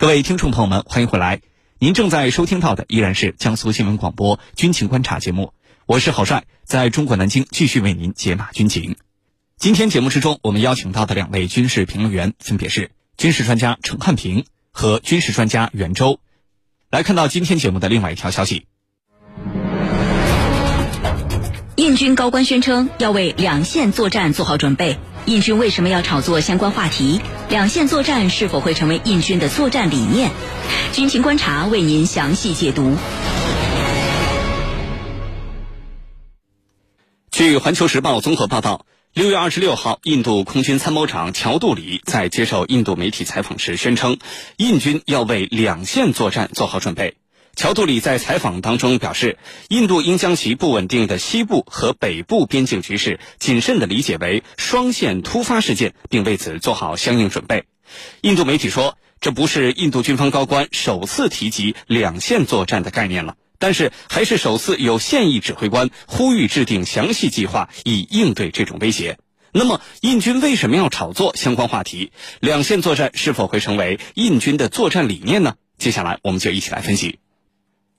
各位听众朋友们，欢迎回来。您正在收听到的依然是江苏新闻广播军情观察节目，我是郝帅，在中国南京继续为您解码军情。今天节目之中，我们邀请到的两位军事评论员分别是军事专家陈汉平和军事专家袁周。来看到今天节目的另外一条消息，印军高官宣称要为两线作战做好准备。印军为什么要炒作相关话题？两线作战是否会成为印军的作战理念？军情观察为您详细解读。据《环球时报》综合报道，六月二十六号，印度空军参谋长乔杜里在接受印度媒体采访时宣称，印军要为两线作战做好准备。乔杜里在采访当中表示，印度应将其不稳定的西部和北部边境局势谨慎地理解为双线突发事件，并为此做好相应准备。印度媒体说，这不是印度军方高官首次提及两线作战的概念了，但是还是首次有现役指挥官呼吁制定详细计划以应对这种威胁。那么，印军为什么要炒作相关话题？两线作战是否会成为印军的作战理念呢？接下来，我们就一起来分析。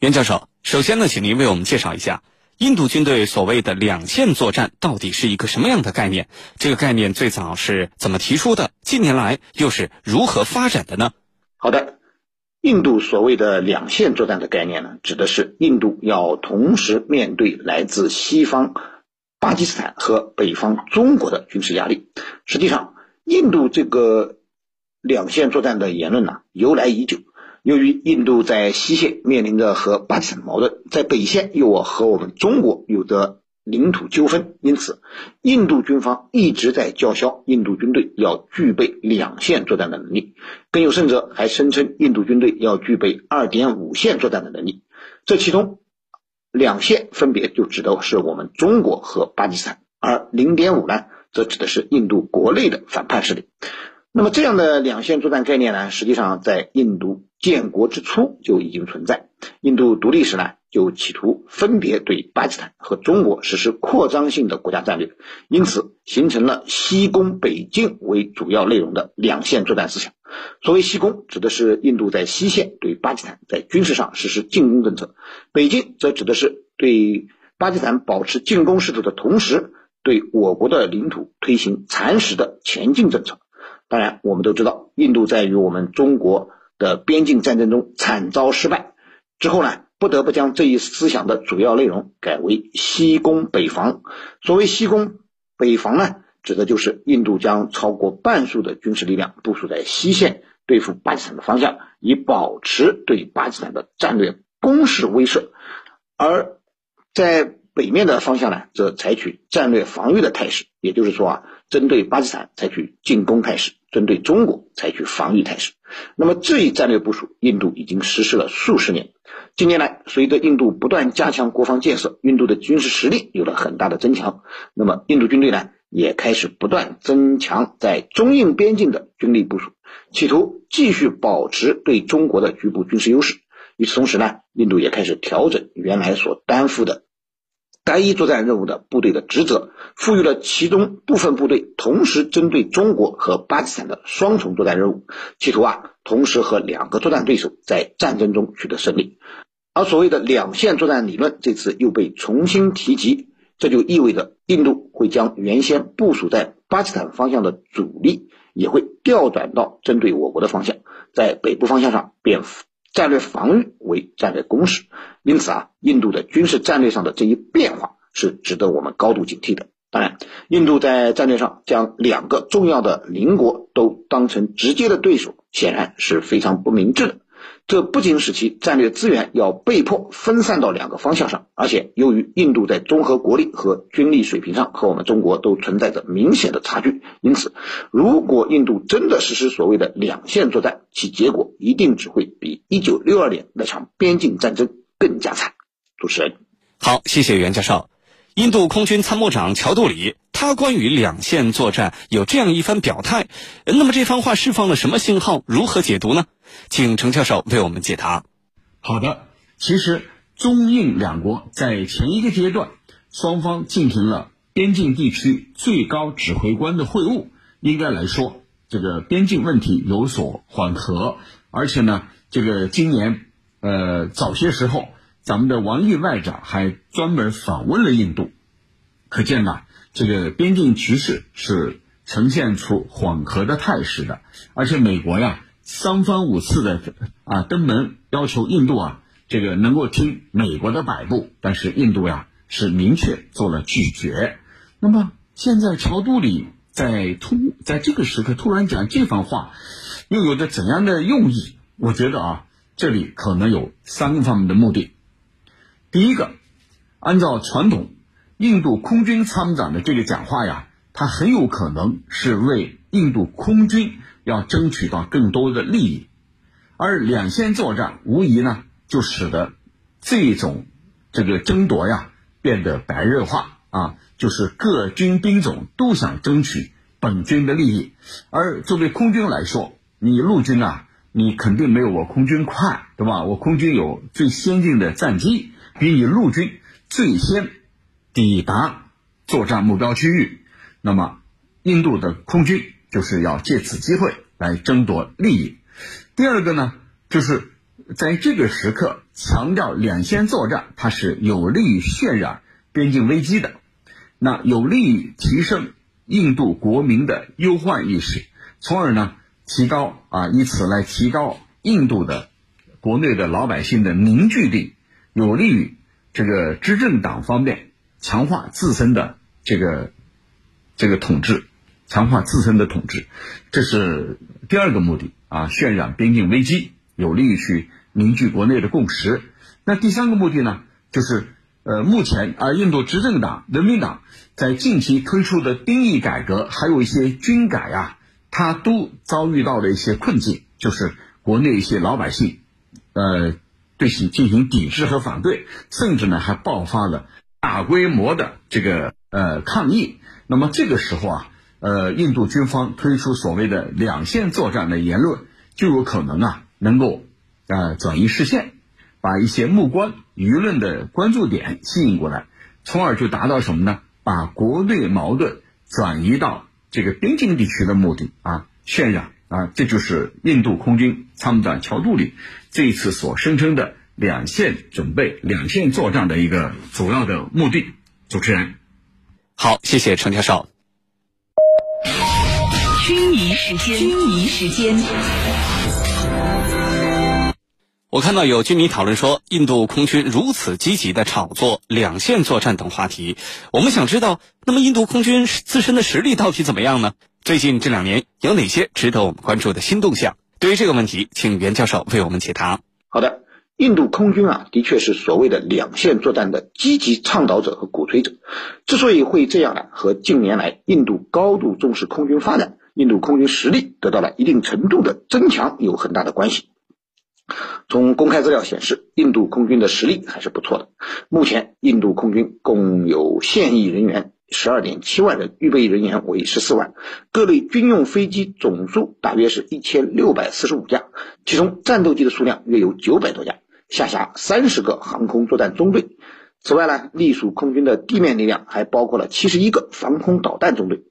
袁教授，首先呢，请您为我们介绍一下印度军队所谓的两线作战到底是一个什么样的概念？这个概念最早是怎么提出的？近年来又是如何发展的呢？好的，印度所谓的两线作战的概念呢，指的是印度要同时面对来自西方巴基斯坦和北方中国的军事压力。实际上，印度这个两线作战的言论呢，由来已久。由于印度在西线面临着和巴基斯坦的矛盾，在北线又和我们中国有着领土纠纷，因此，印度军方一直在叫嚣印度军队要具备两线作战的能力，更有甚者还声称印度军队要具备二点五线作战的能力。这其中，两线分别就指的是我们中国和巴基斯坦，而零点五呢，则指的是印度国内的反叛势力。那么，这样的两线作战概念呢，实际上在印度。建国之初就已经存在。印度独立时呢，就企图分别对巴基斯坦和中国实施扩张性的国家战略，因此形成了西攻北进为主要内容的两线作战思想。所谓西攻，指的是印度在西线对巴基斯坦在军事上实施进攻政策；北进则指的是对巴基斯坦保持进攻势头的同时，对我国的领土推行蚕食的前进政策。当然，我们都知道，印度在与我们中国。的边境战争中惨遭失败之后呢，不得不将这一思想的主要内容改为西攻北防。所谓西攻北防呢，指的就是印度将超过半数的军事力量部署在西线对付巴基斯坦的方向，以保持对巴基斯坦的战略攻势威慑；而在北面的方向呢，则采取战略防御的态势。也就是说啊，针对巴基斯坦采取进攻态势。针对中国采取防御态势，那么这一战略部署，印度已经实施了数十年。近年来，随着印度不断加强国防建设，印度的军事实力有了很大的增强。那么，印度军队呢，也开始不断增强在中印边境的军力部署，企图继续保持对中国的局部军事优势。与此同时呢，印度也开始调整原来所担负的。单一作战任务的部队的职责，赋予了其中部分部队同时针对中国和巴基斯坦的双重作战任务，企图啊同时和两个作战对手在战争中取得胜利。而所谓的两线作战理论这次又被重新提及，这就意味着印度会将原先部署在巴基斯坦方向的主力也会调转到针对我国的方向，在北部方向上便。战略防御为战略攻势，因此啊，印度的军事战略上的这一变化是值得我们高度警惕的。当然，印度在战略上将两个重要的邻国都当成直接的对手，显然是非常不明智的。这不仅使其战略资源要被迫分散到两个方向上，而且由于印度在综合国力和军力水平上和我们中国都存在着明显的差距，因此，如果印度真的实施所谓的两线作战，其结果一定只会比一九六二年那场边境战争更加惨。主持人，好，谢谢袁教授。印度空军参谋长乔杜里，他关于两线作战有这样一番表态，那么这番话释放了什么信号？如何解读呢？请程教授为我们解答。好的，其实中印两国在前一个阶段，双方进行了边境地区最高指挥官的会晤，应该来说，这个边境问题有所缓和，而且呢，这个今年呃早些时候，咱们的王毅外长还专门访问了印度，可见呢，这个边境局势是呈现出缓和的态势的。而且美国呀，三番五次的啊登门要求印度啊，这个能够听美国的摆布，但是印度呀是明确做了拒绝。那么现在乔杜里在突在这个时刻突然讲这番话。又有着怎样的用意？我觉得啊，这里可能有三个方面的目的。第一个，按照传统，印度空军参谋长的这个讲话呀，他很有可能是为印度空军要争取到更多的利益，而两线作战无疑呢，就使得这种这个争夺呀变得白热化啊，就是各军兵种都想争取本军的利益，而作为空军来说。你陆军啊，你肯定没有我空军快，对吧？我空军有最先进的战机，比你陆军最先抵达作战目标区域。那么，印度的空军就是要借此机会来争夺利益。第二个呢，就是在这个时刻强调两线作战，它是有利于渲染边境危机的，那有利于提升印度国民的忧患意识，从而呢。提高啊，以此来提高印度的国内的老百姓的凝聚力，有利于这个执政党方面强化自身的这个这个统治，强化自身的统治，这是第二个目的啊，渲染边境危机，有利于去凝聚国内的共识。那第三个目的呢，就是呃，目前啊，印度执政党人民党在近期推出的兵役改革，还有一些军改啊。他都遭遇到了一些困境，就是国内一些老百姓，呃，对其进行抵制和反对，甚至呢还爆发了大规模的这个呃抗议。那么这个时候啊，呃，印度军方推出所谓的两线作战的言论，就有可能啊能够呃转移视线，把一些目光舆论的关注点吸引过来，从而就达到什么呢？把国内矛盾转移到。这个边境地区的目的啊，渲染啊，这就是印度空军参谋长乔杜里这一次所声称的两线准备、两线作战的一个主要的目的。主持人，好，谢谢程教授。军迷时间，军迷时间。我看到有军迷讨论说，印度空军如此积极的炒作两线作战等话题，我们想知道，那么印度空军自身的实力到底怎么样呢？最近这两年有哪些值得我们关注的新动向？对于这个问题，请袁教授为我们解答。好的，印度空军啊，的确是所谓的两线作战的积极倡导者和鼓吹者。之所以会这样呢，和近年来印度高度重视空军发展，印度空军实力得到了一定程度的增强有很大的关系。从公开资料显示，印度空军的实力还是不错的。目前，印度空军共有现役人员十二点七万人，预备人员为十四万，各类军用飞机总数大约是一千六百四十五架，其中战斗机的数量约有九百多架，下辖三十个航空作战中队。此外呢，隶属空军的地面力量还包括了七十一个防空导弹中队。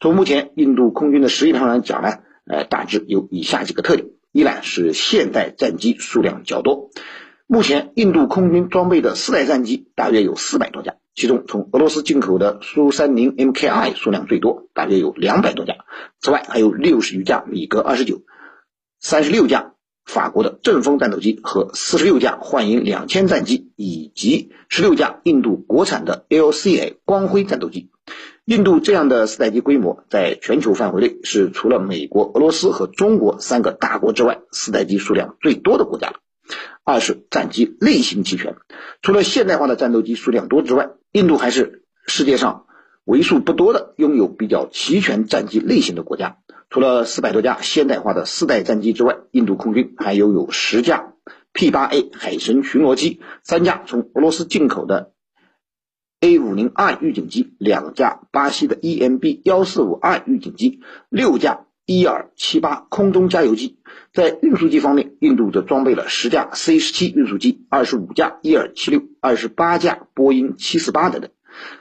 从目前印度空军的实力上来讲呢，呃，大致有以下几个特点。一呢是现代战机数量较多，目前印度空军装备的四代战机大约有四百多架，其中从俄罗斯进口的苏三零 MKI 数量最多，大约有两百多架。此外还有六十余架米格二十九，三十六架法国的阵风战斗机和四十六架幻影两千战机，以及十六架印度国产的 LCA 光辉战斗机。印度这样的四代机规模，在全球范围内是除了美国、俄罗斯和中国三个大国之外，四代机数量最多的国家了。二是战机类型齐全，除了现代化的战斗机数量多之外，印度还是世界上为数不多的拥有比较齐全战机类型的国家。除了四百多架现代化的四代战机之外，印度空军还拥有十架 P-8A 海神巡逻机，三架从俄罗斯进口的。A 五零 I 预警机两架，巴西的 EMB 幺四五 I 预警机六架，伊尔七八空中加油机。在运输机方面，印度则装备了十架 C 十七运输机，二十五架伊尔七六，二十八架波音七四八等等。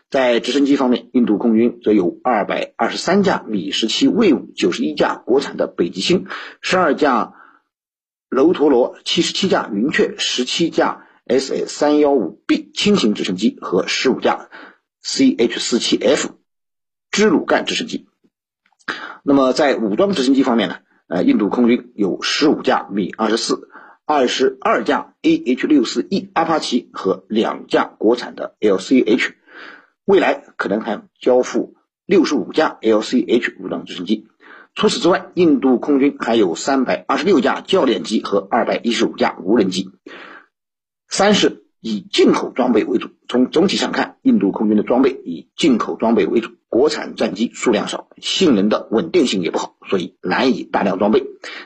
在直升机方面，印度空军则有二百二十三架米十七卫五，九十一架国产的北极星，十二架楼陀螺七十七架云雀十七架 SA 三幺五 B 轻型直升机和十五架 CH 四七 F 支鲁干直升机。那么在武装直升机方面呢？呃，印度空军有十五架米二十四、二十二架 AH 六四 E 阿帕奇和两架国产的 LCH，未来可能还交付六十五架 LCH 武装直升机。除此之外，印度空军还有三百二十六架教练机和二百一十五架无人机。三是以进口装备为主。从总体上看，印度空军的装备以进口装备为主，国产战机数量少，性能的稳定性也不好，所以难以大量装备。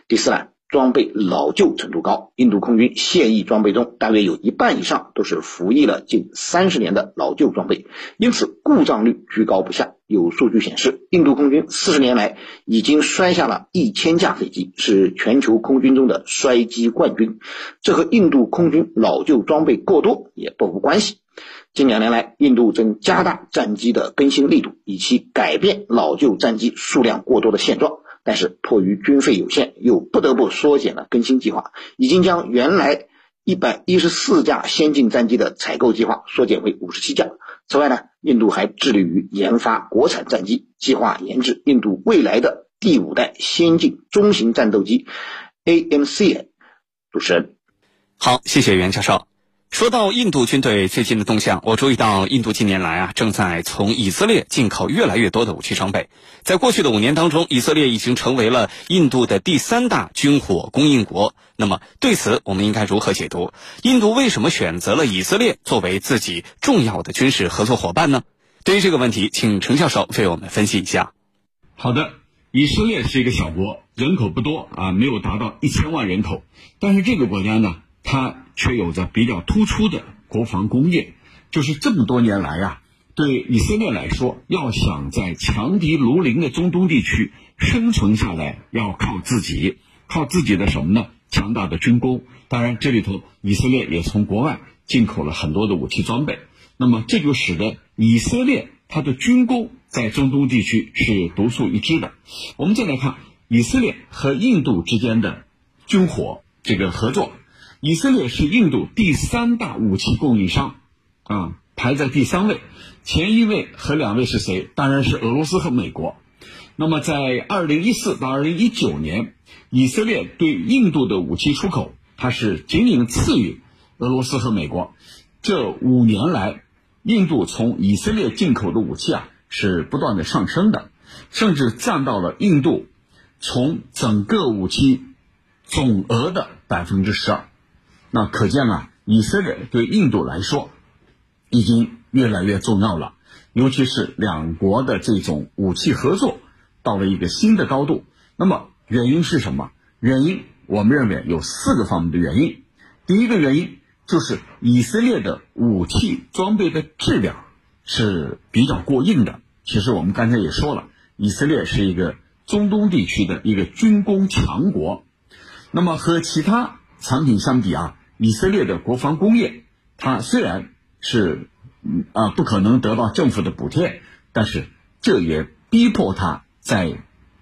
第四呢？装备老旧程度高，印度空军现役装备中大约有一半以上都是服役了近三十年的老旧装备，因此故障率居高不下。有数据显示，印度空军四十年来已经摔下了一千架飞机，是全球空军中的摔机冠军。这和印度空军老旧装备过多也不无关系。近两年来，印度正加大战机的更新力度，以期改变老旧战机数量过多的现状。但是迫于军费有限，又不得不缩减了更新计划，已经将原来一百一十四架先进战机的采购计划缩减为五十七架。此外呢，印度还致力于研发国产战机，计划研制印度未来的第五代先进中型战斗机 AMC。主持人，好，谢谢袁教授。说到印度军队最近的动向，我注意到印度近年来啊正在从以色列进口越来越多的武器装备。在过去的五年当中，以色列已经成为了印度的第三大军火供应国。那么对此，我们应该如何解读？印度为什么选择了以色列作为自己重要的军事合作伙伴呢？对于这个问题，请程教授为我们分析一下。好的，以色列是一个小国，人口不多啊，没有达到一千万人口，但是这个国家呢？它却有着比较突出的国防工业，就是这么多年来啊，对以色列来说，要想在强敌如林的中东地区生存下来，要靠自己，靠自己的什么呢？强大的军工。当然，这里头以色列也从国外进口了很多的武器装备。那么，这就使得以色列它的军工在中东地区是独树一帜的。我们再来看以色列和印度之间的军火这个合作。以色列是印度第三大武器供应商，啊，排在第三位，前一位和两位是谁？当然是俄罗斯和美国。那么在二零一四到二零一九年，以色列对印度的武器出口，它是仅仅次于俄罗斯和美国。这五年来，印度从以色列进口的武器啊是不断的上升的，甚至占到了印度从整个武器总额的百分之十二。那可见啊，以色列对印度来说已经越来越重要了，尤其是两国的这种武器合作到了一个新的高度。那么原因是什么？原因我们认为有四个方面的原因。第一个原因就是以色列的武器装备的质量是比较过硬的。其实我们刚才也说了，以色列是一个中东地区的一个军工强国。那么和其他产品相比啊，以色列的国防工业，它虽然是啊不可能得到政府的补贴，但是这也逼迫它在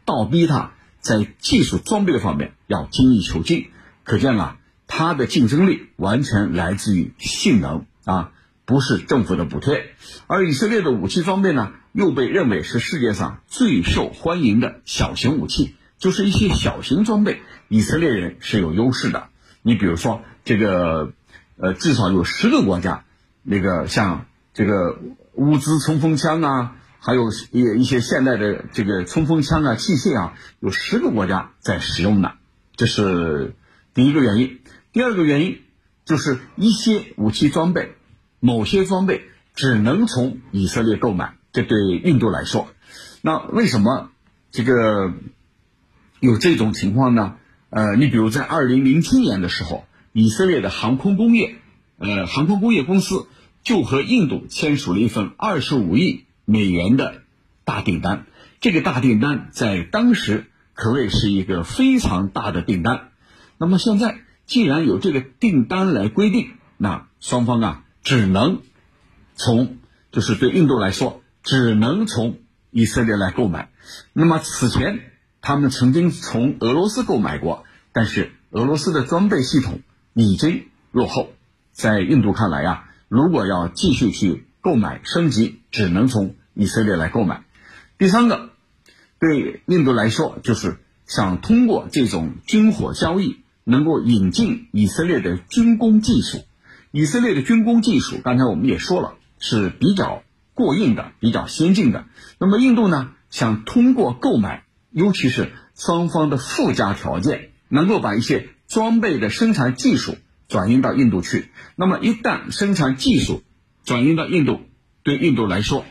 倒逼它在技术装备方面要精益求精。可见啊，它的竞争力完全来自于性能啊，不是政府的补贴。而以色列的武器装备呢，又被认为是世界上最受欢迎的小型武器，就是一些小型装备，以色列人是有优势的。你比如说这个，呃，至少有十个国家，那个像这个乌兹冲锋枪啊，还有一一些现代的这个冲锋枪啊器械啊，有十个国家在使用呢。这是第一个原因。第二个原因就是一些武器装备，某些装备只能从以色列购买。这对印度来说，那为什么这个有这种情况呢？呃，你比如在二零零七年的时候，以色列的航空工业，呃，航空工业公司就和印度签署了一份二十五亿美元的大订单。这个大订单在当时可谓是一个非常大的订单。那么现在既然有这个订单来规定，那双方啊只能从，就是对印度来说，只能从以色列来购买。那么此前他们曾经从俄罗斯购买过。但是俄罗斯的装备系统已经落后，在印度看来呀，如果要继续去购买升级，只能从以色列来购买。第三个，对印度来说，就是想通过这种军火交易，能够引进以色列的军工技术。以色列的军工技术，刚才我们也说了，是比较过硬的，比较先进的。那么印度呢，想通过购买，尤其是双方的附加条件。能够把一些装备的生产技术转移到印度去，那么一旦生产技术转移到印度，对印度来说，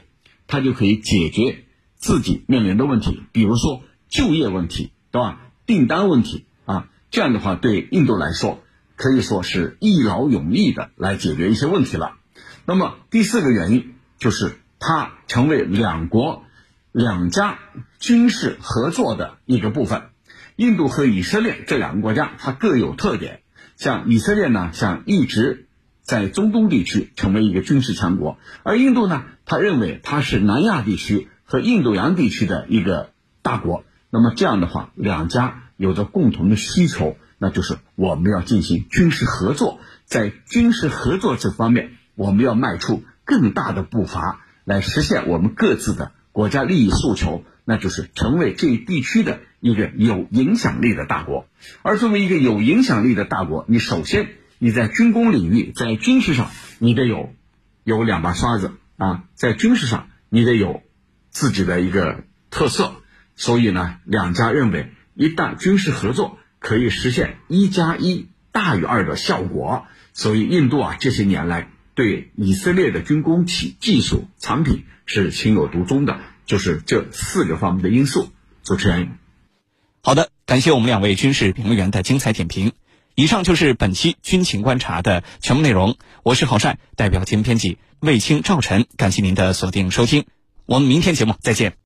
它就可以解决自己面临的问题，比如说就业问题，对吧？订单问题啊，这样的话对印度来说可以说是一劳永逸的来解决一些问题了。那么第四个原因就是它成为两国两家军事合作的一个部分。印度和以色列这两个国家，它各有特点。像以色列呢，想一直在中东地区成为一个军事强国；而印度呢，他认为它是南亚地区和印度洋地区的一个大国。那么这样的话，两家有着共同的需求，那就是我们要进行军事合作。在军事合作这方面，我们要迈出更大的步伐，来实现我们各自的国家利益诉求。那就是成为这一地区的一个有影响力的大国，而作为一个有影响力的大国，你首先你在军工领域，在军事上你得有有两把刷子啊，在军事上你得有自己的一个特色。所以呢，两家认为一旦军事合作可以实现一加一大于二的效果，所以印度啊这些年来对以色列的军工企技术产品是情有独钟的。就是这四个方面的因素。主持人，好的，感谢我们两位军事评论员的精彩点评。以上就是本期军情观察的全部内容。我是郝帅，代表节目编辑卫青、赵晨，感谢您的锁定收听。我们明天节目再见。